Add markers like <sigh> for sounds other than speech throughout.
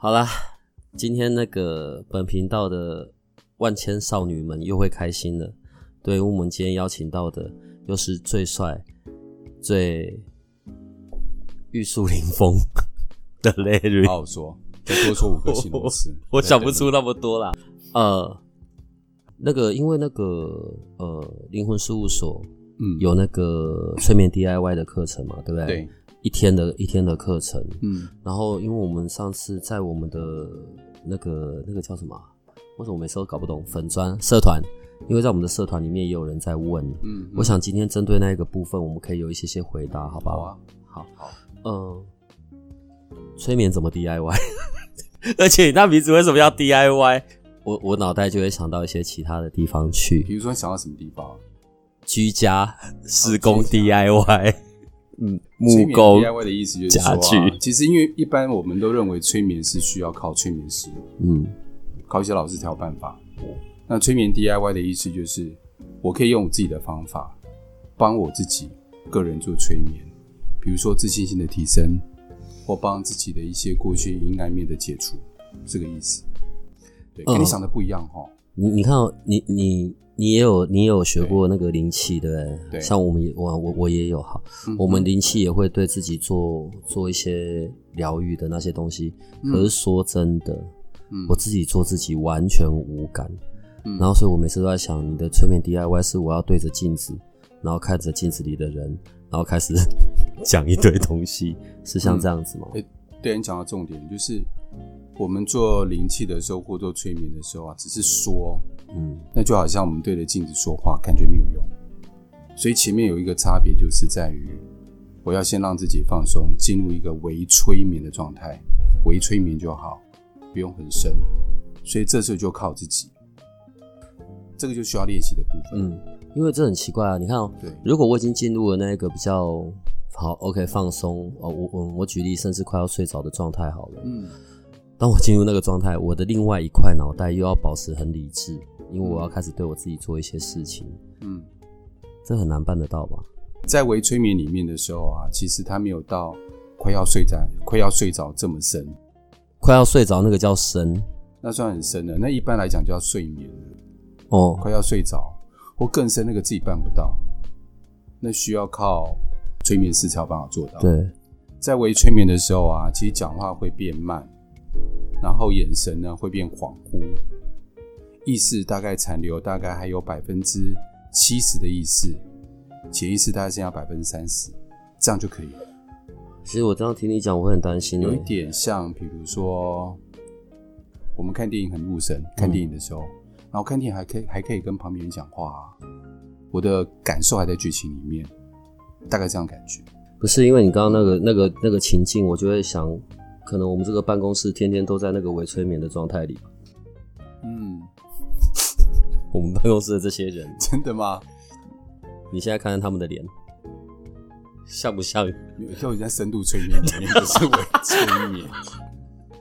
好啦，今天那个本频道的万千少女们又会开心了。对，我们今天邀请到的又是最帅、最玉树临风的 Larry。好好说，再多说五个形容词，<laughs> 我想不出那么多啦。呃，那个因为那个呃灵魂事务所，嗯，有那个催眠 DIY 的课程嘛，对不对？对。一天的一天的课程，嗯，然后因为我们上次在我们的那个那个叫什么？为什么每次都搞不懂？粉砖社团，因为在我们的社团里面也有人在问，嗯，我想今天针对那一个部分，我们可以有一些些回答，好不好？好啊，好，好，嗯，催眠怎么 DIY？<laughs> 而且你那名字为什么要 DIY？我我脑袋就会想到一些其他的地方去，比如说想到什么地方？居家施工 DIY。嗯，木工 DIY 的意思就是家具。其实因为一般我们都认为催眠是需要靠催眠师，嗯，靠一些老师才有办法。那催眠 DIY 的意思就是，我可以用我自己的方法，帮我自己个人做催眠，比如说自信心的提升，或帮自己的一些过去阴暗面的解除，这个意思。对，跟你想的不一样哈。你你看，你你。你也有，你也有学过那个灵气，对不对？对。像我们也，我我我也有哈。我们灵气也会对自己做做一些疗愈的那些东西。可是说真的，我自己做自己完全无感。然后，所以我每次都在想，你的催眠 DIY 是我要对着镜子，然后看着镜子里的人，然后开始 <laughs> 讲一堆东西，是像这样子吗？哎，对你讲到重点，就是我们做灵气的时候或做催眠的时候啊，只是说。嗯，那就好像我们对着镜子说话，感觉没有用。所以前面有一个差别，就是在于我要先让自己放松，进入一个微催眠的状态，微催眠就好，不用很深。所以这时候就靠自己，这个就需要练习的部分。嗯，因为这很奇怪啊，你看哦，对，如果我已经进入了那个比较好，OK，放松哦，我我我举例，甚至快要睡着的状态好了，嗯，当我进入那个状态，我的另外一块脑袋又要保持很理智。因为我要开始对我自己做一些事情，嗯，这很难办得到吧？在微催眠里面的时候啊，其实他没有到快要睡着、快要睡着这么深，快要睡着那个叫深，那算很深的。那一般来讲叫睡眠哦，快要睡着或更深，那个自己办不到，那需要靠催眠师才有办法做到。对，在微催眠的时候啊，其实讲话会变慢，然后眼神呢会变恍惚。意识大概残留，大概还有百分之七十的意识，潜意识大概剩下百分之三十，这样就可以了。其实我这样听你讲，我会很担心。有一点像，比如说我们看电影很入神，看电影的时候，然后看电影还可以还可以跟旁边人讲话，我的感受还在剧情里面，大概这样感觉。不是因为你刚刚那个那个那个情境，我就会想，可能我们这个办公室天天都在那个伪催眠的状态里。嗯。<laughs> 我们办公室的这些人，真的吗？你现在看看他们的脸，像不像？就在深度催眠里面，不是伪催眠。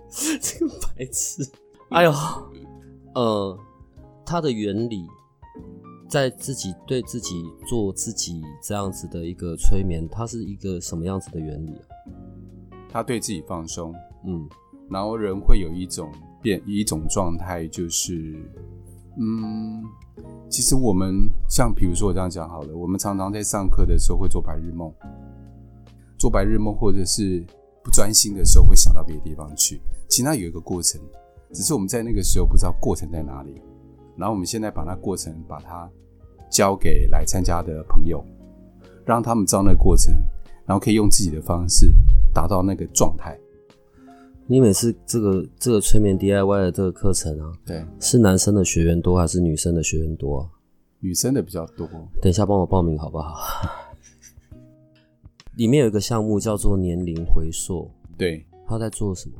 <laughs> 这个白痴！哎呦，呃，它的原理，在自己对自己做自己这样子的一个催眠，它是一个什么样子的原理啊？他对自己放松，嗯，然后人会有一种变一种状态，就是。嗯，其实我们像比如说我这样讲好了，我们常常在上课的时候会做白日梦，做白日梦或者是不专心的时候会想到别的地方去。其实它有一个过程，只是我们在那个时候不知道过程在哪里。然后我们现在把那过程把它交给来参加的朋友，让他们知道那个过程，然后可以用自己的方式达到那个状态。你每次这个这个催眠 DIY 的这个课程啊，对，是男生的学员多还是女生的学员多啊？女生的比较多。等一下帮我报名好不好？<laughs> 里面有一个项目叫做年龄回溯，对，他在做什么？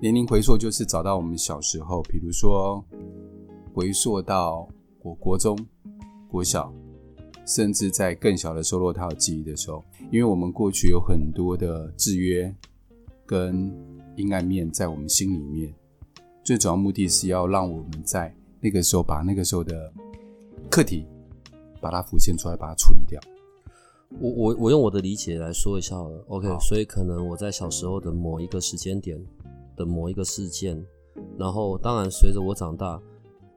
年龄回溯就是找到我们小时候，比如说回溯到我国中、国小，甚至在更小的时候，如果他有记忆的时候，因为我们过去有很多的制约跟阴暗面在我们心里面，最主要目的是要让我们在那个时候把那个时候的课题把它浮现出来，把它处理掉。我我我用我的理解来说一下好了，OK，好。所以可能我在小时候的某一个时间点的某一个事件，然后当然随着我长大，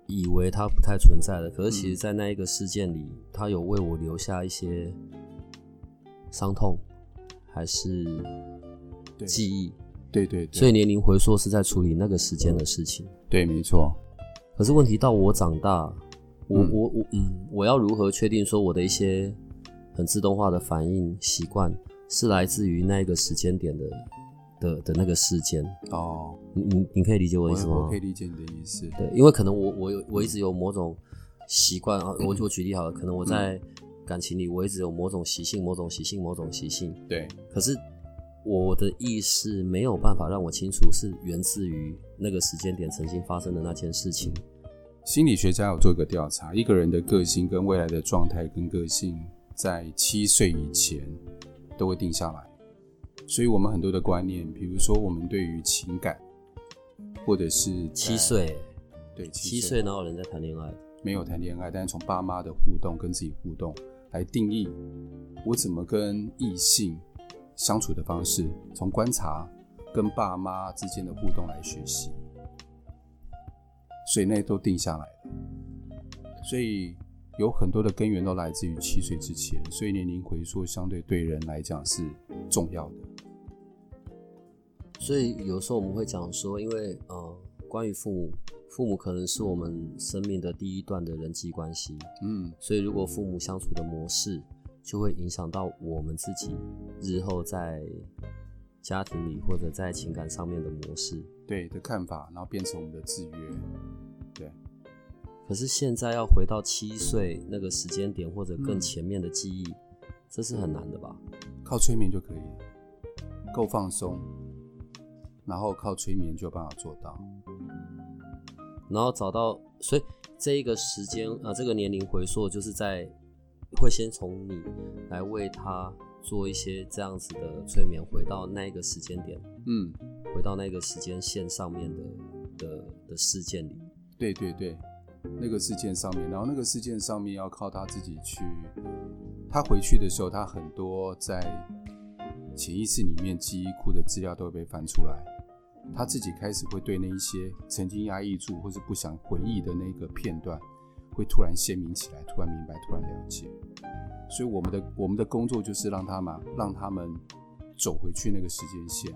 以为它不太存在了，可是其实在那一个事件里，它有为我留下一些伤痛，还是记忆，对对对，所以年龄回溯是在处理那个时间的事情。对，没错，可是问题到我长大，我嗯我我嗯，我要如何确定说我的一些很自动化的反应习惯是来自于那一个时间点的的的那个事件？哦，你你你可以理解我意思吗？我可以理解你的意思。对，因为可能我我有我一直有某种习惯啊，我我举例好了，可能我在感情里我一直有某种习性、某种习性、某种习性，对，可是我的意识没有办法让我清楚是源自于那个时间点曾经发生的那件事情。心理学家有做一个调查，一个人的个性跟未来的状态跟个性，在七岁以前都会定下来。所以，我们很多的观念，比如说我们对于情感，或者是七，岁，对七岁哪有人在谈恋爱？没有谈恋爱，但是从爸妈的互动跟自己互动来定义我怎么跟异性相处的方式，从观察跟爸妈之间的互动来学习，所以那都定下来了。所以有很多的根源都来自于七岁之前，所以年龄回溯相对对人来讲是重要的。所以有时候我们会讲说，因为呃，关于父母，父母可能是我们生命的第一段的人际关系，嗯，所以如果父母相处的模式，就会影响到我们自己日后在家庭里或者在情感上面的模式。对的看法，然后变成我们的制约。对，可是现在要回到七岁那个时间点或者更嗯前面的记忆，这是很难的吧？靠催眠就可以，够放松，然后靠催眠就有办法做到。然后找到，所以这一个时间啊、呃，这个年龄回溯，就是在会先从你来为他做一些这样子的催眠，回到那个时间点，嗯，回到那个时间线上面的的的事件里。对对对，那个事件上面，然后那个事件上面要靠他自己去，他回去的时候，他很多在潜意识里面记忆库的资料都会被翻出来，他自己开始会对那一些曾经压抑住或是不想回忆的那个片段，会突然鲜明起来，突然明白，突然了解。所以我们的我们的工作就是让他们让他们走回去那个时间线，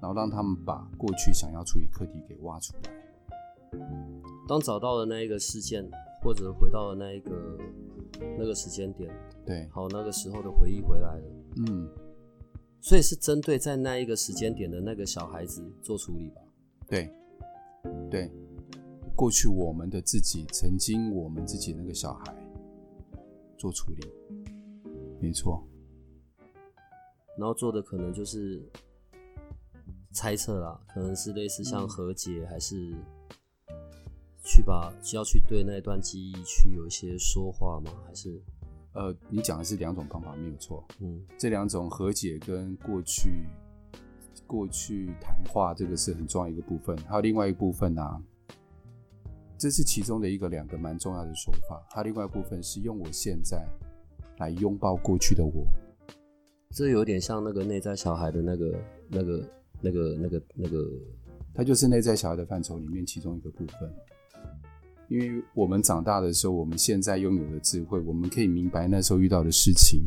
然后让他们把过去想要处理课题给挖出来。当找到了那一个事件，或者回到了那一个那个时间点，对，好，那个时候的回忆回来了，嗯，所以是针对在那一个时间点的那个小孩子做处理吧。对，对，过去我们的自己，曾经我们自己那个小孩做处理，没错，然后做的可能就是猜测啦，可能是类似像和解，还是去把需要去对那段记忆去有一些说话吗？还是呃，你讲的是两种方法，没有错。嗯这两种和解跟过去过去谈话，这个是很重要一个部分。还有另外一个部分呢、啊，这是其中的一个两个蛮重要的手法。它另外一部分是用我现在来拥抱过去的我。这有点像那个内在小孩的那个、那个、那个、那个、那个，它就是内在小孩的范畴里面其中一个部分。因为我们长大的时候，我们现在拥有的智慧，我们可以明白那时候遇到的事情，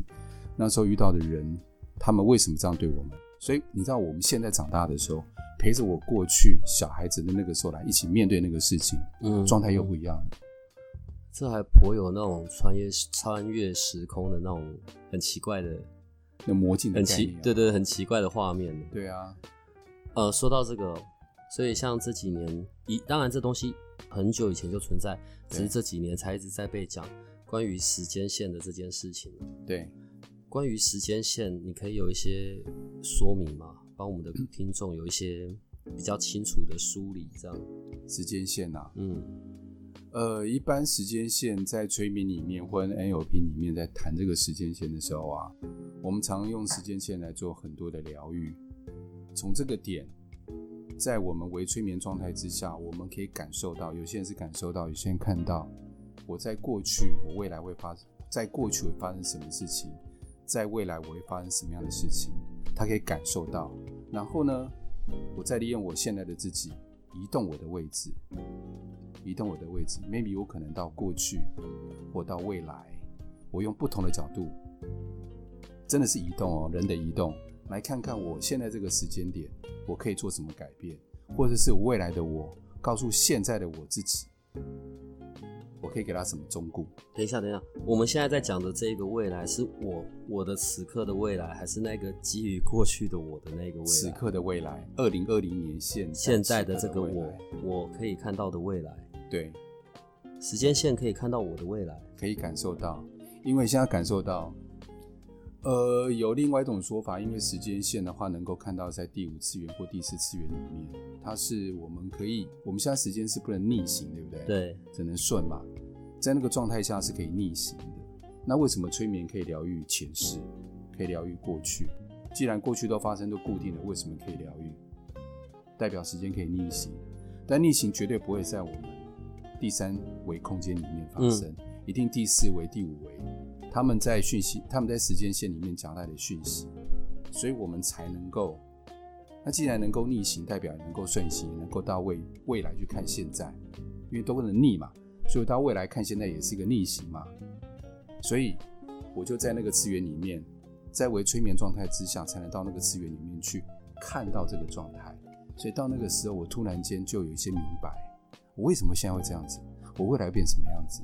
那时候遇到的人，他们为什么这样对我们。所以你知道，我们现在长大的时候，陪着我过去小孩子的那个时候来一起面对那个事情，嗯状态又不一样了。这还颇有那种穿越穿越时空的那种很奇怪的、那魔镜的很奇对对很奇怪的画面。对啊，呃，说到这个哦，所以像这几年，一当然这东西很久以前就存在，只是这几年才一直在被讲关于时间线的这件事情。对，关于时间线，你可以有一些说明吗？帮我们的听众有一些比较清楚的梳理，这样。时间线啊、嗯呃，一般时间线在催眠里面或者 NLP 里面在谈这个时间线的时候啊，我们常用时间线来做很多的疗愈。从这个点，在我们微催眠状态之下，我们可以感受到，有些人是感受到，有些人看到，我在过去，我未来会发生，在过去会发生什么事情，在未来我会发生什么样的事情，他可以感受到。然后呢，我再利用我现在的自己，移动我的位置，移动我的位置，maybe 我可能到过去或到未来，我用不同的角度，真的是移动哦，人的移动，来看看我现在这个时间点，我可以做什么改变，或者是未来的我告诉现在的我自己，我可以给他什么忠告？等一下，等一下，我们现在在讲的这个未来，是我我的此刻的未来，还是那个基于过去的我的那个未来？此刻的未来，二零二零年现现在的这个我我可以看到的未来，对，时间线可以看到我的未来。可以感受到，因为现在感受到，呃，有另外一种说法，因为时间线的话，能够看到在第五次元或第四次元里面，它是我们可以，我们现在时间是不能逆行，对不对？，对，只能顺嘛，在那个状态下是可以逆行的。那为什么催眠可以疗愈前世，可以疗愈过去？既然过去都发生都固定了，为什么可以疗愈？代表时间可以逆行，但逆行绝对不会在我们第三维空间里面发生，一定第四维、第五维，他们在讯息，他们在时间线里面夹带的讯息，所以我们才能够。那既然能够逆行，代表能够顺行，能够到未未来去看现在，因为都不能逆嘛，所以到未来看现在也是一个逆行嘛。所以我就在那个次元里面，在为催眠状态之下，才能到那个次元里面去看到这个状态。所以到那个时候，我突然间就有一些明白，我为什么现在会这样子，我未来变什么样子。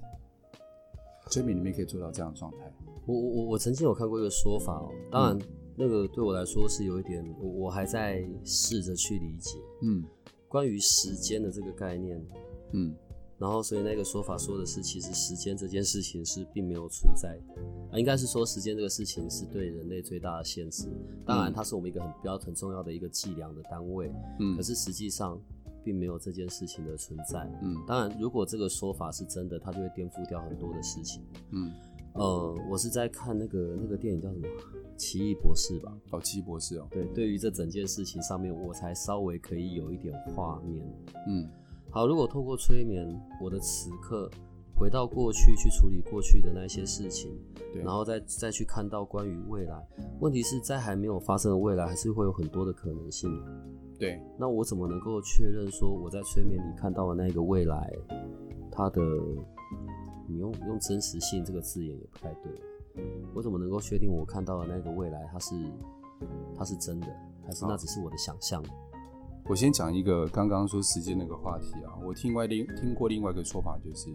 催眠里面可以做到这样的状态。我我我我曾经有看过一个说法哦，当然那个对我来说是有一点，我我还在试着去理解嗯关于时间的这个概念。嗯然后，所以那个说法说的是，其实时间这件事情是并没有存在的，啊，应该是说时间这个事情是对人类最大的限制。当然，嗯它是我们一个很标很重要的一个计量的单位，嗯，可是实际上并没有这件事情的存在。嗯当然，如果这个说法是真的，它就会颠覆掉很多的事情。嗯，呃，我是在看那个那个电影叫什么《奇异博士》吧？哦，奇异博士哦，对，对于这整件事情上面，我才稍微可以有一点画面。嗯好，如果透过催眠，我的此刻回到过去去处理过去的那些事情，对，然后再再去看到关于未来。问题是在还没有发生的未来，还是会有很多的可能性。对，那我怎么能够确认说我在催眠里看到的那个未来，它的你用用真实性这个字眼也不太对。我怎么能够确定我看到的那个未来它是它是真的，还是那只是我的想象？我先讲一个刚刚说时间那个话题啊，我听外另听过另外一个说法，就是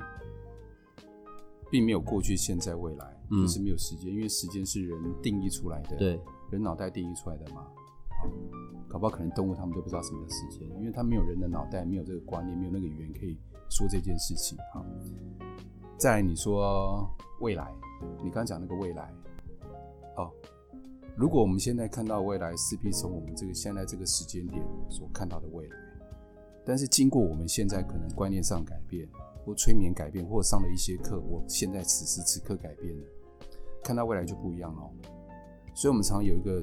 并没有过去、现在、未来，嗯就是没有时间，因为时间是人定义出来的，，对，人脑袋定义出来的嘛。好，搞不好可能动物他们都不知道什么叫时间，因为他没有人的脑袋，没有这个观念，没有那个语言可以说这件事情。好，再来你说未来，你刚讲那个未来，哦，如果我们现在看到未来，势必从我们这个现在这个时间点所看到的未来，但是经过我们现在可能观念上改变，或催眠改变，或上了一些课，我现在此时此刻改变了，看到未来就不一样了。所以，我们常有一个，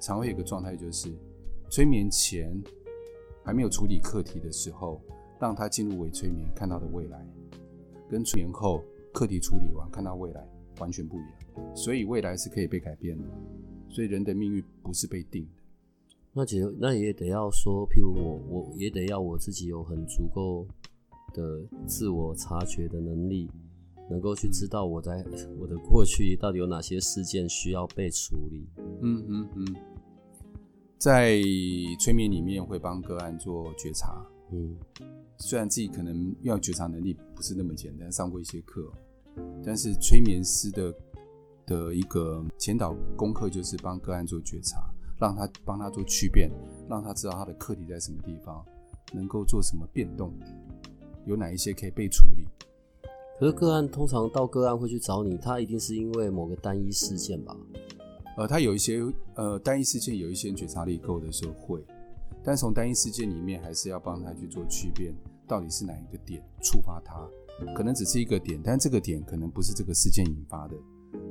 常会有一个状态，就是催眠前还没有处理课题的时候，让他进入为催眠看到的未来，跟催眠后课题处理完看到未来完全不一样。所以，未来是可以被改变的。所以，人的命运不是被定的。那其实那也得要说，譬如我，我也得要我自己有很足够的自我察觉的能力，能够去知道我在我的过去到底有哪些事件需要被处理。嗯嗯嗯，在催眠里面会帮个案做觉察，嗯虽然自己可能要觉察能力不是那么简单，上过一些课，但是催眠师的的一个前导功课就是帮个案做觉察，让他帮他做区辨，让他知道他的课题在什么地方，能够做什么变动，有哪一些可以被处理。可是个案通常到个案会去找你，他一定是因为某个单一事件吧？呃，他有一些呃单一事件，有一些觉察力够的时候会，但从单一事件里面，还是要帮他去做区别，到底是哪一个点触发他？可能只是一个点，但这个点可能不是这个事件引发的，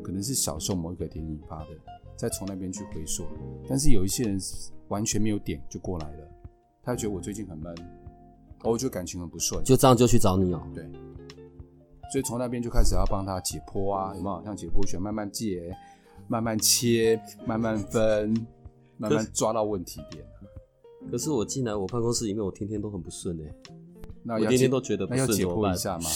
可能是小受某一个点引发的，再从那边去回溯。但是有一些人完全没有点就过来了，他觉得我最近很闷，我觉得感情很不顺，就这样就去找你哦。对，所以从那边就开始要帮他解剖啊，有没有？像解剖学，慢慢解。慢慢切，慢慢分，慢慢抓到问题点。可是我进来我办公室里面，我天天都很不顺哎。那我天天都觉得不顺，解剖一下吗？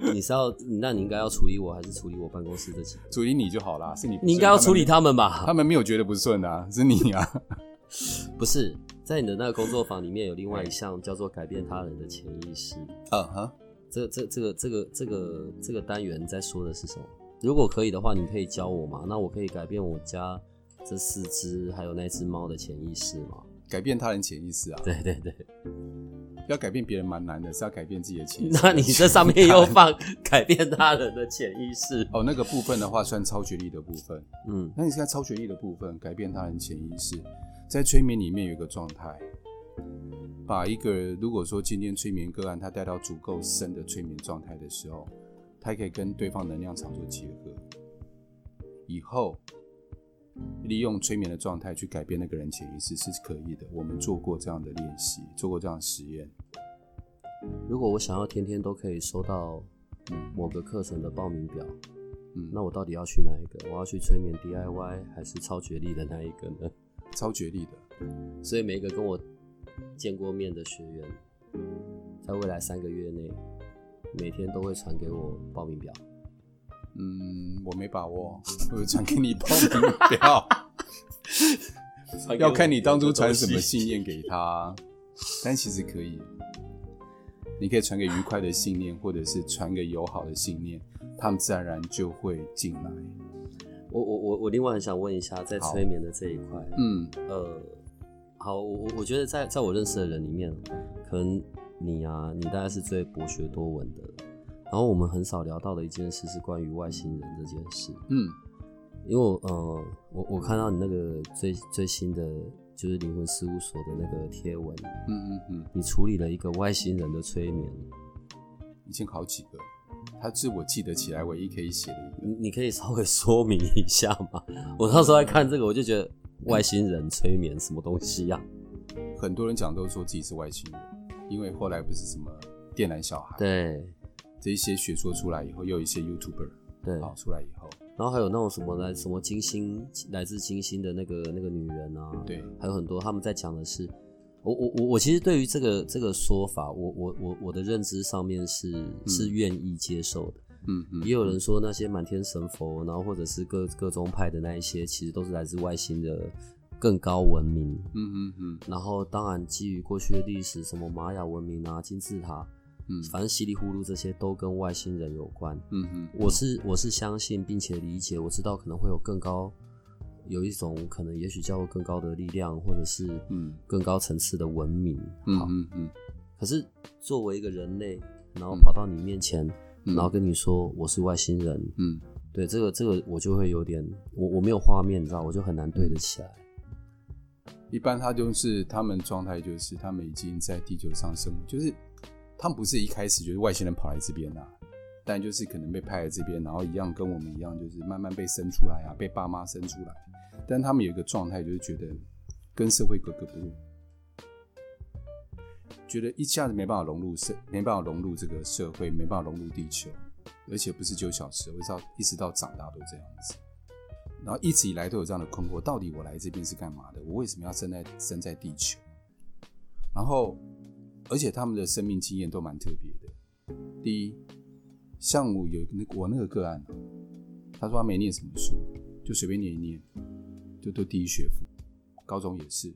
<laughs> 你是要，那你应该要处理我，还是处理我办公室的？处理你就好啦，是你。你应该要处理他们吧？他们没有觉得不顺啊，是你啊。<laughs> 不是，在你的那个工作坊里面有另外一项叫做改变他人的潜意识。嗯哈，这、这、这个、这个、这个、这个单元在说的是什么？如果可以的话，你可以教我吗？那我可以改变我家这四只还有那只猫的潜意识吗？改变他人潜意识啊？对对对，要改变别人蛮难的，是要改变自己的潜意识。那你这上面又 <laughs> 放改变他人的潜意识？哦，那个部分的话算超觉力的部分。嗯，那你现在超觉力的部分，改变他人潜意识，在催眠里面有一个状态，把一个如果说今天催眠个案他带到足够深的催眠状态的时候。他可以跟对方能量场做结合，以后利用催眠的状态去改变那个人潜意识是可以的。我们做过这样的练习，做过这样的实验。如果我想要天天都可以收到某个课程的报名表，嗯，那我到底要去哪一个？我要去催眠 DIY 还是超觉力的那一个呢？超绝力的。所以每一个跟我见过面的学员，在未来三个月内。每天都会传给我报名表。嗯，我没把握，我会传给你报名表。要看你当初传什么信念给他，但其实可以，你可以传给愉快的信念，或者是传给友好的信念，他们自然而然就会进来。我我我我另外很想问一下，在催眠的这一块，嗯呃，好，我我我觉得在在我认识的人里面，可能。你啊，你大概是最博学多闻的。然后我们很少聊到的一件事是关于外星人这件事。嗯，因为呃，我我看到你那个最最新的就是灵魂事务所的那个贴文。嗯嗯嗯，你处理了一个外星人的催眠，已经好几个，他是我记得起来唯一可以写的一个。你你可以稍微说明一下吗？<laughs> 我那时候在看这个，我就觉得外星人催眠什么东西呀？很多人讲都说自己是外星人。因为后来不是什么电缆小孩，对，这一些学说出来以后，又有一些 YouTuber 对跑出来以后，然后还有那种什么来什么金星来自金星的那个那个女人啊，对，还有很多他们在讲的是，我我我我其实对于这个这个说法，我我我我的认知上面是是愿意接受的，嗯嗯，也有人说那些满天神佛，然后或者是各各宗派的那一些，其实都是来自外星的。更高文明，嗯嗯嗯，然后当然基于过去的历史，什么玛雅文明啊、金字塔，嗯，反正稀里糊涂这些都跟外星人有关，嗯嗯，我是我是相信并且理解，我知道可能会有更高，有一种可能也许叫做更高的力量，或者是嗯。更高层次的文明，嗯嗯嗯，可是作为一个人类，然后跑到你面前，然后跟你说我是外星人，嗯，对这个这个我就会有点，我我没有画面，你知道，我就很难对得起来。一般他就是他们状态，就是他们已经在地球上生活，就是他们不是一开始就是外星人跑来这边啊，但就是可能被派来这边，然后一样跟我们一样，就是慢慢被生出来啊，被爸妈生出来，但他们有一个状态，就是觉得跟社会格格不入，觉得一下子没办法融入社，没办法融入这个社会，没办法融入地球，而且不是九小时候，一直到一直到长大都这样子。然后一直以来都有这样的困惑：到底我来这边是干嘛的？我为什么要生在生在地球？然后，而且他们的生命经验都蛮特别的。第一，像我有那我那个个案，他说他没念什么书，就随便念一念，就都第一学府，高中也是，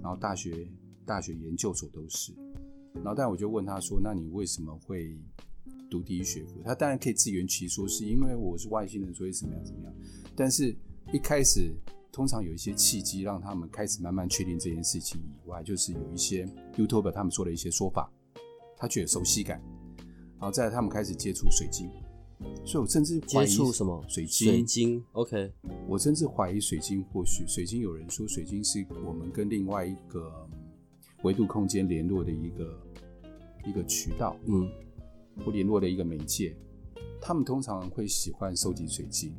然后大学大学研究所都是。然后，但我就问他说：“那你为什么会读第一学府？”他当然可以自圆其说，是因为我是外星人，所以怎么样怎么样。但是，一开始通常有一些契机，让他们开始慢慢确定这件事情以外，就是有一些 YouTube 他们说的一些说法，他觉得熟悉感，然后再他们开始接触水晶，所以我甚至怀接疑触什么水晶水晶，晶？OK，我甚至怀疑水晶或许水晶有人说水晶是我们跟另外一个维度空间联络的一个一个渠道，嗯，或联络的一个媒介。他们通常会喜欢收集水晶，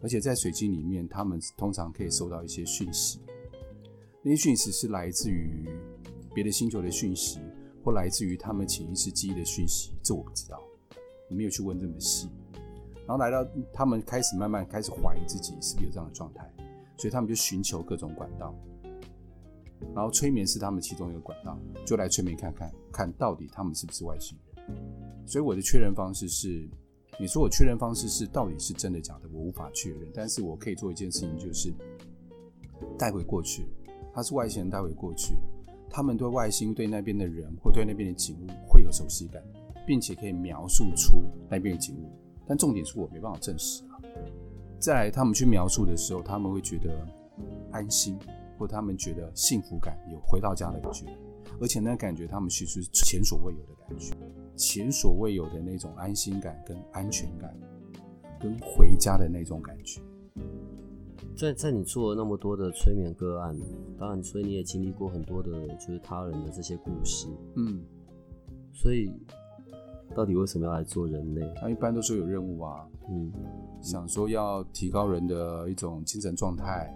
而且在水晶里面，他们通常可以收到一些讯息。那些讯息是来自于别的星球的讯息，或来自于他们潜意识记忆的讯息，这我不知道，我没有去问这么细。然后来到他们开始慢慢开始怀疑自己是不是有这样的状态，所以他们就寻求各种管道。然后催眠是他们其中一个管道，就来催眠看看，看到底他们是不是外星人。所以我的确认方式是，你说我确认方式是到底是真的假的，我无法确认。但是我可以做一件事情，就是带回过去，他是外星人带回过去，他们对外星、对那边的人或对那边的景物会有熟悉感，并且可以描述出那边的景物。但重点是我没办法证实啊。再来，他们去描述的时候，他们会觉得安心，或他们觉得幸福感，有回到家的感觉，而且那感觉他们其实是前所未有的感觉，前所未有的那种安心感、跟安全感，跟回家的那种感觉。在在你做了那么多的催眠个案，当然，所以你也经历过很多的，就是他人的这些故事。嗯，所以，到底为什么要来做人类？他一般都说有任务啊，嗯，想说要提高人的一种精神状态，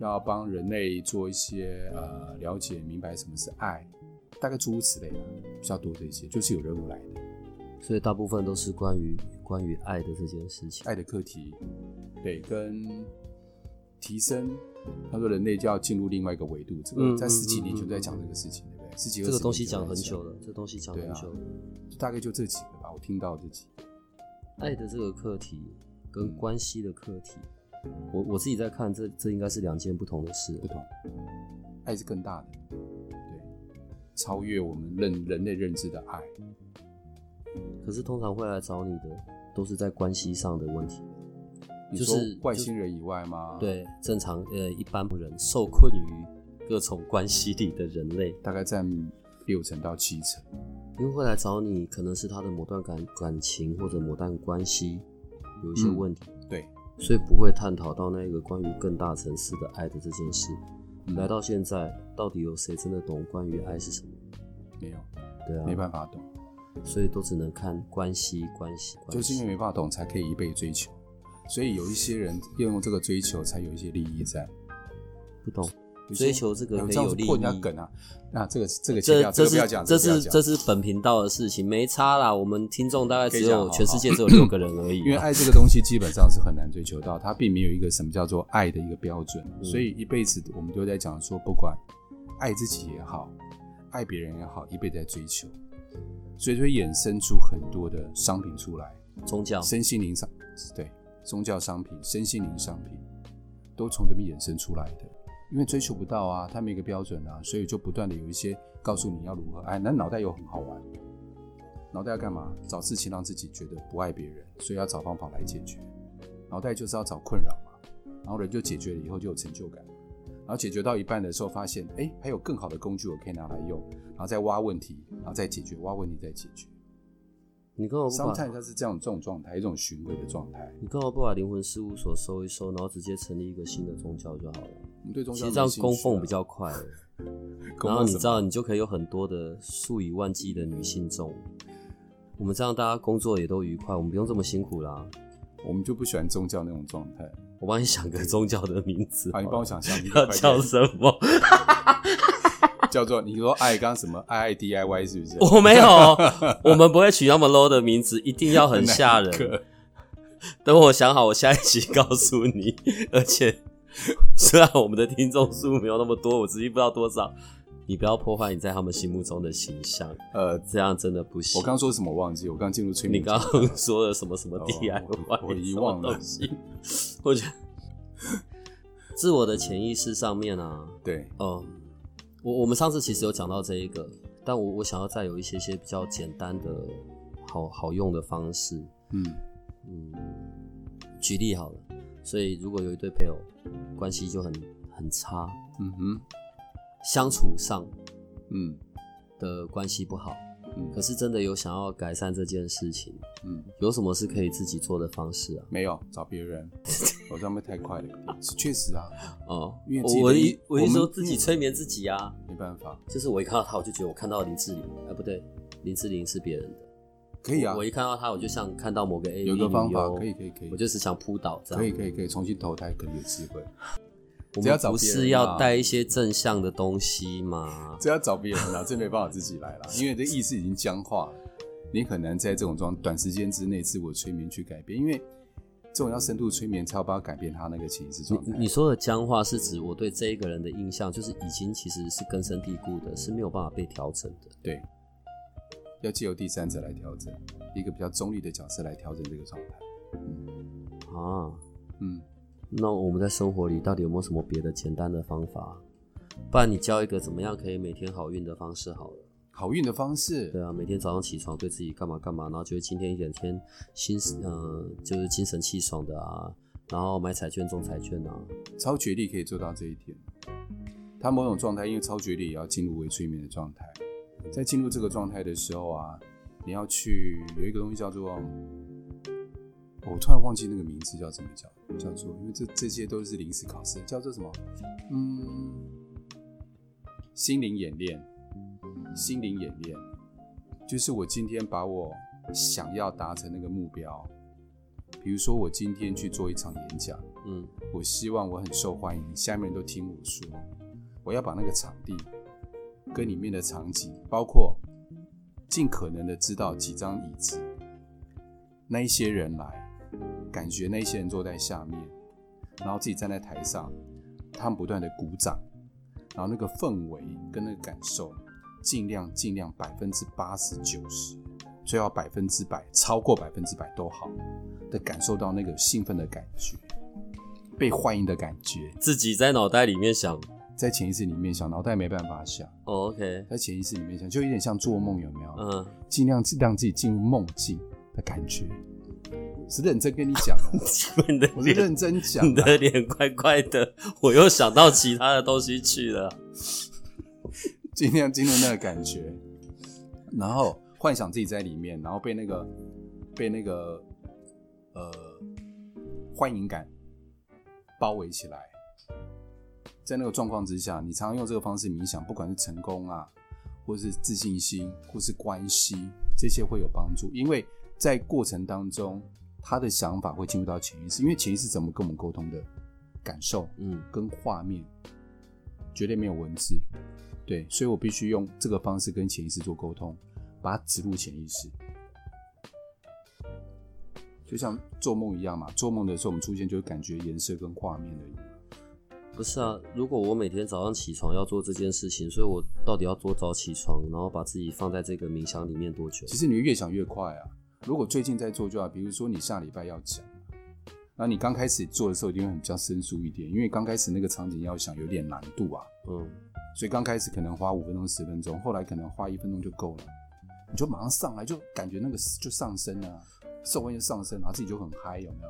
要帮人类做一些呃了解明白什么是爱，大概诸如此类的比较多的一些，就是有任务来的所以大部分都是关于关于爱的这件事情。爱的课题，对，跟提升。他说人类就要进入另外一个维度，这个嗯在十几年前就在嗯讲这个事情，对不对？十几二这个东西讲很久了，这东西讲很久了。大概就这几个吧，我听到这几个。爱的这个课题跟关系的课题，我我自己在看，这这应该是两件不同的事。不同，爱是更大的，对，超越我们认人类认知的爱。可是通常会来找你的，都是在关系上的问题。你是外星人以外吗？，对，正常呃一般人受困于各种关系里的人类，大概占六成到七成。因为会来找你，可能是他的某段感感情或者某段关系有一些嗯问题，对，所以不会探讨到那个关于更大层次的爱的这件事。嗯来到现在，到底有谁真的懂关于爱是什么？没有，对啊，没办法懂，所以都只能看关系，关系，关系就是因为没办法懂，才可以一辈子追求。所以有一些人要用这个追求，才有一些利益在。不懂追求这个哎我这样可以有利子破人家益。梗啊！那这个这个这这是这是这是本频道的事情，没差啦。我们听众大概只有全世界只有六个人而已因为。爱这个东西基本上是很难追求到，它并没有一个什么叫做爱的一个标准，嗯所以一辈子我们都在讲说，不管爱自己也好，爱别人也好，一辈子在追求，所以就会衍生出很多的商品出来，宗教身心灵上对宗教商品、身心灵商品都从这边衍生出来的。因为追求不到啊，它没一个标准啊，所以就不断的有一些告诉你要如何爱。那脑袋又很好玩，脑袋要干嘛？找事情让自己觉得不爱别人，所以要找方法来解决。脑袋就是要找困扰嘛，然后人就解决了以后就有成就感，然后解决到一半的时候发现，哎，还有更好的工具我可以拿来用，然后再挖问题，然后再解决，挖问题再解决。你干嘛不把 sometimes 它是这样这种状态，一种循环的状态。你干嘛不把灵魂事务所收一收，然后直接成立一个新的宗教就好了？我们对宗教其实这样供奉比较快，<laughs> 然后你知道你就可以有很多的数以万计的女性众。我们这样大家工作也都愉快，我们不用这么辛苦啦。我们就不喜欢宗教那种状态。我帮你想个宗教的名字好了帮我想象一要叫什么？<laughs> <laughs> 叫做你说爱刚什么爱爱 DIY 是不是？我没有，<laughs> 我们不会取那么 low 的名字，一定要很吓人。等我想好，我下一期告诉你。而且，<laughs> 虽然我们的听众数没有那么多，我实际不知道多少，你不要破坏你在他们心目中的形象，呃，这样真的不行。我刚说什么我忘记，我刚进入催你眠。刚刚说了什么什么哦 DIY，、我我遗忘了。我觉得自我的潜意识上面啊，对，嗯，我我们上次其实有讲到这一个，但我我想要再有一些些比较简单的好好用的方式。嗯。嗯，举例好了，所以如果有一对配偶关系就很很差，嗯哼，相处上嗯。的关系不好，嗯可是真的有想要改善这件事情，嗯，有什么是可以自己做的方式啊？没有找别人，我这样会太快了一点。<laughs> 是确实啊，哦因为，自己我意一我一说自己催眠自己啊，没办法，就是我一看到他，我就觉得我看到林志玲，哎，不对，林志玲是别人的。可以啊我，一看到他，我就像看到某个 A 有个方法可以可以可以我就是想扑倒这样。可以可以可以重新投胎，可能有机会。我们不是要带一些正向的东西吗？这要找别人啦，这没办法自己来啦，因为这意识已经僵化了，你很难在这种状短时间之内自我催眠去改变，因为这种要深度催眠才有办法改变他那个潜意识状态。你你说的僵化是指我对这一个人的印象，就是已经其实是根深蒂固的，是没有办法被调整的。对，要借由第三者来调整，一个比较中立的角色来调整这个状态。嗯啊，嗯，那我们在生活里到底有没有什么别的简单的方法？不然你教一个怎么样可以每天好运的方式好了。好运的方式，对啊，每天早上起床对自己干嘛干嘛，然后觉得今天一整天心呃就是精神气爽的啊，然后买彩券中彩券啊，超觉力可以做到这一点。他某种状态，因为超觉力也要进入微睡眠的状态，在进入这个状态的时候啊，你要去有一个东西叫做，我突然忘记那个名字叫什么叫，叫做，因为这这些都是临时考试，叫做什么？嗯，心灵演练，心灵演练，就是我今天把我想要达成那个目标，比如说我今天去做一场演讲。嗯我希望我很受欢迎，下面人都听我说，我要把那个场地跟里面的场景，包括尽可能的知道几张椅子，那一些人来，感觉那些人坐在下面，然后自己站在台上，他们不断的鼓掌，然后那个氛围跟那个感受，尽量尽量百分之八十九十，最好百分之百，超过百分之百都好的感受到那个兴奋的感觉。被欢迎的感觉，自己在脑袋里面想，在潜意识里面想，脑袋没办法想，哦，OK，在潜意识里面想，就有点像做梦，有没有？嗯，尽量让自己进入梦境的感觉。是认真跟你讲 <laughs> 的脸，我是认真讲你啊，的脸怪怪的，我又想到其他的东西去了。尽量进入那个感觉，然后幻想自己在里面，然后被那个被那个呃欢迎感包围起来。在那个状况之下，你常常用这个方式冥想，不管是成功啊，或是自信心，或是关系，这些会有帮助。因为在过程当中，他的想法会进入到潜意识，因为潜意识怎么跟我们沟通的感受，嗯，跟画面，绝对没有文字。对，所以我必须用这个方式跟潜意识做沟通，把它植入潜意识。就像做梦一样嘛，做梦的时候我们出现就是感觉颜色跟画面而已。不是啊，如果我每天早上起床要做这件事情，所以我到底要多早起床，然后把自己放在这个冥想里面多久？其实你越想越快啊。如果最近在做就好，比如说你下礼拜要讲，那你刚开始做的时候一定会比较生疏一点，因为刚开始那个场景要想有点难度啊。嗯，所以刚开始可能花五分钟、十分钟，后来可能花一分钟就够了，你就马上上来，就感觉那个就上升了，受温就上升，然后自己就很嗨，有没有？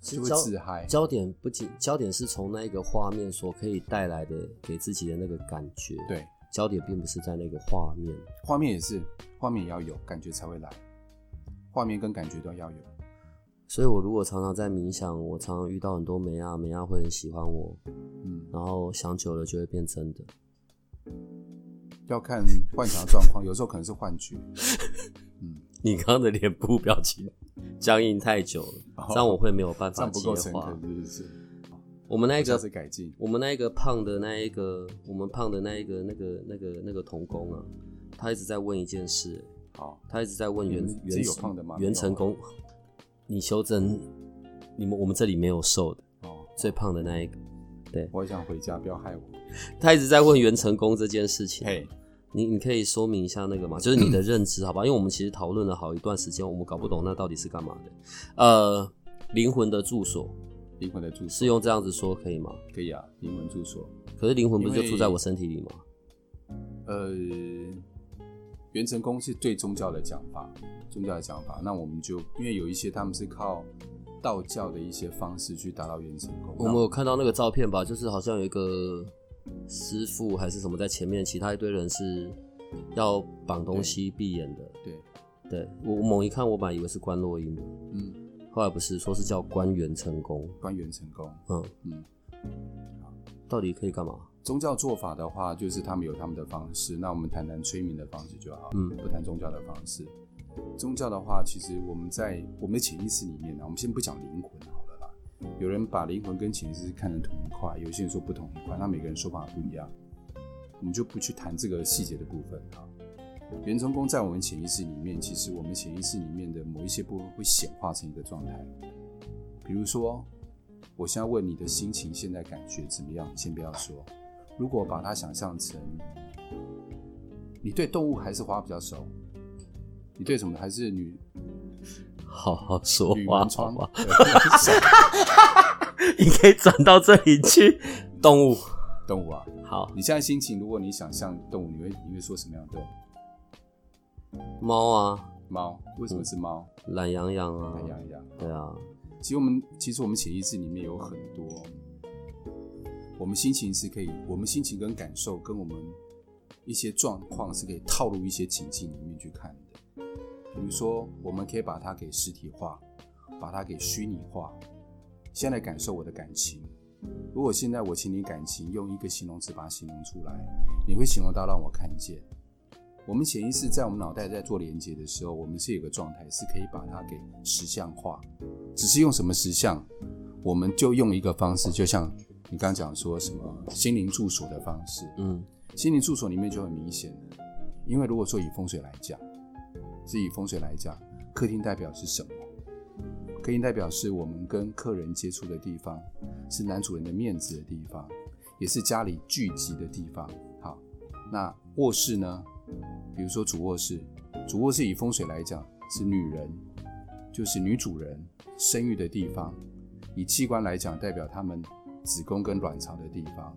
就会焦自嗨。焦点不仅焦点是从那个画面所可以带来的给自己的那个感觉，，对，焦点并不是在那个画面。画面也是，画面也要有感觉才会来，画面跟感觉都要有。所以我如果常常在冥想，我常常遇到很多美亚，美亚会很喜欢我，嗯，然后想久了就会变真的。要看幻想的状况，有时候可能是幻觉。<laughs> 嗯，你刚刚的脸部表情僵硬太久了，哦这样我会没有办法不够诚话恳，。是不是？我们那一个次改进。我们那一个胖的那一个，我们胖的那一个那个那个那个童工啊，他一直在问一件事，好，他一直在问袁你们自己袁有胖的吗袁成功，你修正，你们我们这里没有瘦的，哦，最胖的那一个，对我也想回家，不要害我。他一直在问袁成功这件事情。嘿，你你可以说明一下那个吗？就是你的认知，好吧？因为我们其实讨论了好一段时间，我们搞不懂那到底是干嘛的。呃，灵魂的住所灵魂的住所是用这样子说可以吗？可以啊，灵魂住所。可是灵魂不是就住在我身体里吗？呃，元成功是对宗教的讲法，宗教的讲法。那我们就因为有一些他们是靠道教的一些方式去达到元成功。我们有看到那个照片吧？就是好像有一个师傅还是什么在前面，其他一堆人是要绑东西闭眼的。对，对我我猛一看，我本来以为是关洛音，嗯，后来不是，说是叫关元成功。关元成功，嗯，嗯，到底可以干嘛？宗教做法的话，就是他们有他们的方式。那我们谈谈催眠的方式就好，嗯不谈宗教的方式。宗教的话，其实我们在我们的潜意识里面呢，我们先不讲灵魂好了啦。有人把灵魂跟潜意识看成同一块，有些人说不同一块，那每个人说法不一样，我们就不去谈这个细节的部分啊。元成功在我们潜意识里面，其实我们潜意识里面的某一些部分会显化成一个状态，比如说，我现在问你的心情现在感觉怎么样？你先不要说。如果把它想象成，你对动物还是花比较熟，你对什么还是女 <laughs> 好好说话好吧？你可以转到这里去。动物，动物啊？好，你现在心情，如果你想象动物，你会你会说什么样的动物？猫啊，猫？为什么是猫？懒洋洋啊，懒洋洋。对啊，其实我们其实我们潜意识里面有很多，我们心情是可以，我们心情跟感受跟我们一些状况是可以套入一些情境里面去看的。比如说，我们可以把它给实体化，把它给虚拟化。先来感受我的感情。如果现在我请你感情用一个形容词把它形容出来，你会形容到让我看见。我们潜意识在我们脑袋在做连接的时候，我们是有个状态是可以把它给实像化。只是用什么实像，我们就用一个方式，就像你刚刚讲说什么心灵住所的方式，嗯心灵住所里面就很明显了。因为如果说以风水来讲，是以风水来讲，客厅代表是什么？客厅代表是我们跟客人接触的地方，是男主人的面子的地方，也是家里聚集的地方。好，那卧室呢？比如说主卧室，主卧室以风水来讲是女人，就是女主人生育的地方。以器官来讲，代表他们子宫跟卵巢的地方，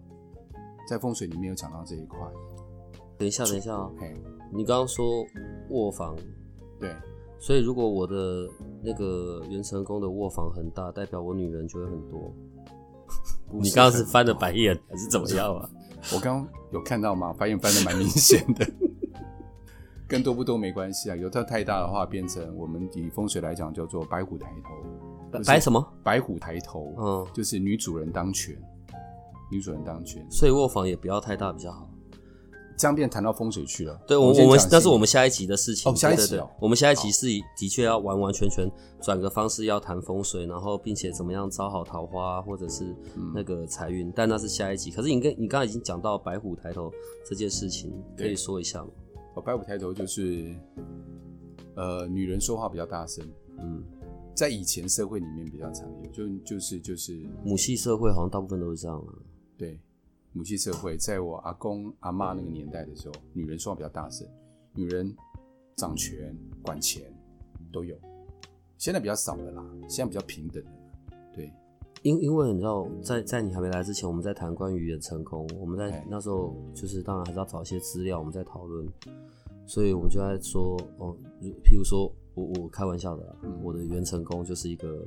在风水里面有讲到这一块。等一下，等一下哦，嘿，你刚刚说卧房，对，所以如果我的那个元成功的卧房很大，代表我女人就会很多。你刚刚是翻了白眼还是怎么样啊？我刚刚有看到吗？白眼翻的蛮明显的，<laughs> 跟多不多没关系啊。有它太大的话，变成我们以风水来讲叫做白虎抬头。白什么？白虎抬头，嗯，就是女主人当权，女主人当权，所以卧房也不要太大比较好。这样便谈到风水去了。对，我我们那是我们下一集的事情。哦下一集哦我们下一集是的确要完完全全转个方式要谈风水，然后并且怎么样招好桃花或者是嗯那个财运，但那是下一集。可是你跟你刚刚已经讲到白虎抬头这件事情，可以说一下吗？哦，白虎抬头就是，呃，女人说话比较大声，嗯，在以前社会里面比较常有，就就是就是母系社会好像大部分都是这样啊。对，母系社会，在我阿公阿妈那个年代的时候，女人说话比较大声，女人掌权管钱都有，现在比较少了啦，现在比较平等了因因为你知道，在在你还没来之前，我们在谈关于远成功，我们在哎那时候就是当然还是要找一些资料，我们在讨论，所以我们就在说哦，譬如说我我开玩笑的我的原成功就是一个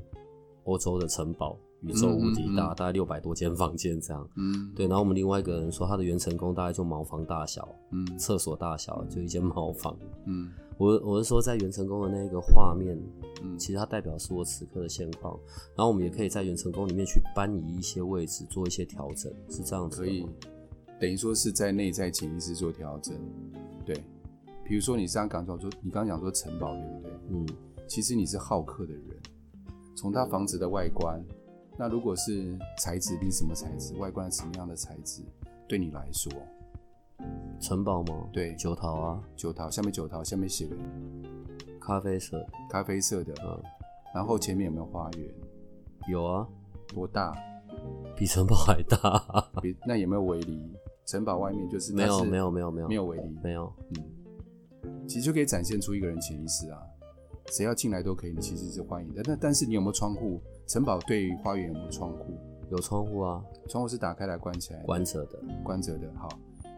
欧洲的城堡，宇宙无敌大，大概六百多间房间这样。嗯，对，然后我们另外一个人说他的元成功大概就茅房大小，嗯厕所大小，就一间茅房。嗯我我是说，在元成功的那个画面，嗯其实它代表是我此刻的现况，然后我们也可以在元成功里面去搬移一些位置，做一些调整，是这样子可以？，等于说是在内在潜意识做调整，对，比如说你刚刚讲说，你刚刚讲说城堡对不对？嗯，其实你是好客的人，从他房子的外观，那如果是材质，你是什么材质？外观什么样的材质？对你来说，城堡吗？对九桃啊，九桃下面九桃下面写个咖啡色，咖啡色的，嗯，然后前面有没有花园？有啊，多大？比城堡还大，比那有没有围篱？城堡外面就是没有没有没有没有没有围篱，没有，嗯，其实就可以展现出一个人潜意识啊，谁要进来都可以，你其实是欢迎的。那但是你有没有窗户？城堡对于花园有没有窗户？有窗户啊，窗户是打开来关起来，关着的，关着的。好，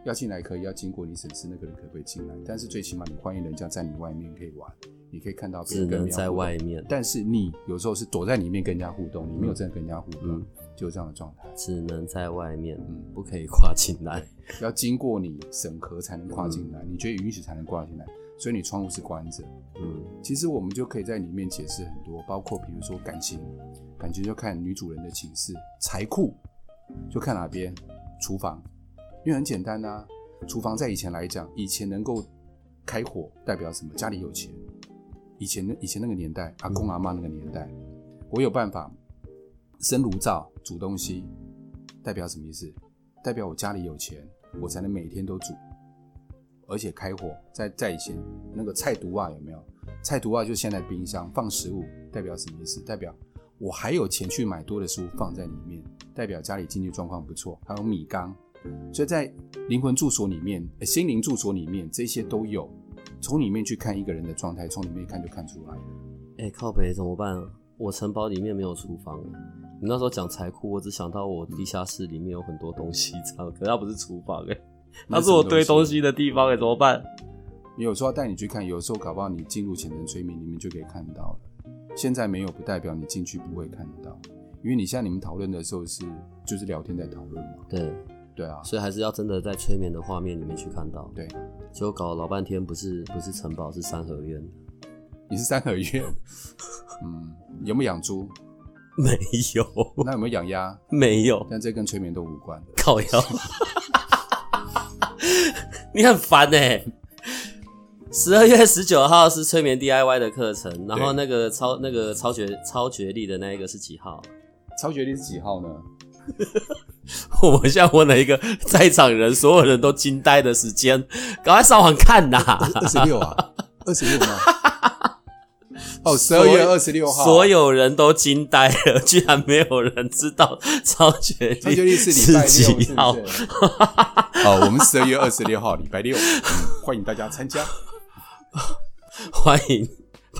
要进来可以，要经过你审视那个人可不可以进来，但是最起码你欢迎人家在你外面可以玩，你可以看到别只人只能在外面，但是你有时候是躲在里面跟人家互动，你没有真的跟人家互动，嗯。就这样的状态。只能在外面，嗯。不可以跨进来。<laughs> 要经过你审核才能跨进嗯。来，你觉得允许才能跨进来，所以你窗户是关着。嗯其实我们就可以在里面解释很多，包括比如说感情，感情就看女主人的寝室，财库就看哪边，厨房，因为很简单啊，厨房在以前来讲，以前能够开火代表什么？家里有钱。以前以前那个年代，阿公阿妈那个年代，我有办法生炉灶煮东西，代表什么意思？代表我家里有钱，我才能每天都煮，而且开火。在在以前那个菜毒啊有没有？菜毒啊就现在冰箱放食物，代表什么意思？代表我还有钱去买多的食物放在里面，代表家里经济状况不错，还有米缸。所以在灵魂住所里面、心灵住所里面，这些都有。从里面去看一个人的状态，从里面一看就看出来了。哎、靠北怎么办？我城堡里面没有厨房。你那时候讲财库，我只想到我地下室里面有很多东西，这样，可是它不是厨房哎、它是我堆东西的地方哎、怎么办？有时候带你去看，有时候搞不好你进入潜能催眠里面就可以看到了。现在没有，不代表你进去不会看到，因为你现在你们讨论的时候是就是聊天在讨论嘛。对，对啊，所以还是要真的在催眠的画面里面去看到。对，结果搞了老半天，不是不是城堡，是三合院。你是三合院，<laughs> 嗯，有没有养猪？没有，那有没有养鸭？没有，但这跟催眠都无关。靠腰。<laughs> <laughs> 你很烦哎、十二月十九号是催眠 DIY 的课程，然后那个超那个超绝超绝力的那一个是几号？超绝力是几号呢？<laughs> 我们现在问了一个在场人所有人都惊呆的时间，赶快上网看呐！二十六啊，二十六吗？哦，十二月二十六号，所有人都惊呆了，居然没有人知道超绝 <laughs> 超决力是礼拜六，是不。是？哦，<laughs> 我们十二月二十六号，礼拜六，嗯欢迎大家参加。<laughs> 欢迎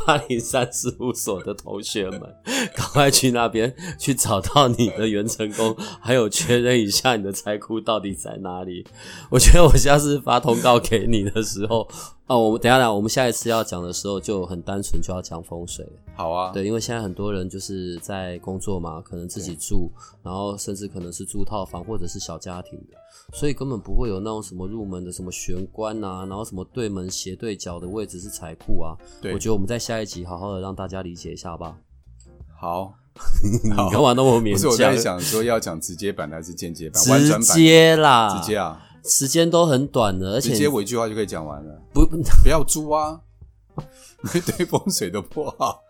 八零三事务所的同学们，<laughs> 赶快去那边去找到你的元成功，还有确认一下你的财库到底在哪里。我觉得我下次发通告给你的时候，啊，<laughs> 我们等一下啦，我们下一次要讲的时候就很单纯，就要讲风水。好啊，对，因为现在很多人就是在工作嘛，可能自己住，然后甚至可能是租套房或者是小家庭的，所以根本不会有那种什么入门的什么玄关啊，然后什么对门斜对角的位置是财库啊。对我觉得我们在下一集好好的让大家理解一下吧。好，<laughs> 你干嘛那么勉不是我强在？想说要讲直接版还是间接版？婉直？接啦，直接啊，时间都很短的，而且直接我一句话就可以讲完了。不不要猪啊，你 <laughs> 对风水都不好。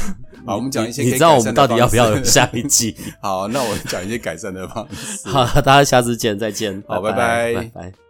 <laughs> 好，我们讲一些你知道我们到底要不要有下一季？<laughs> 好，那我讲一些改善的方式。<laughs> 好，大家下次见，再见，好拜拜拜拜拜。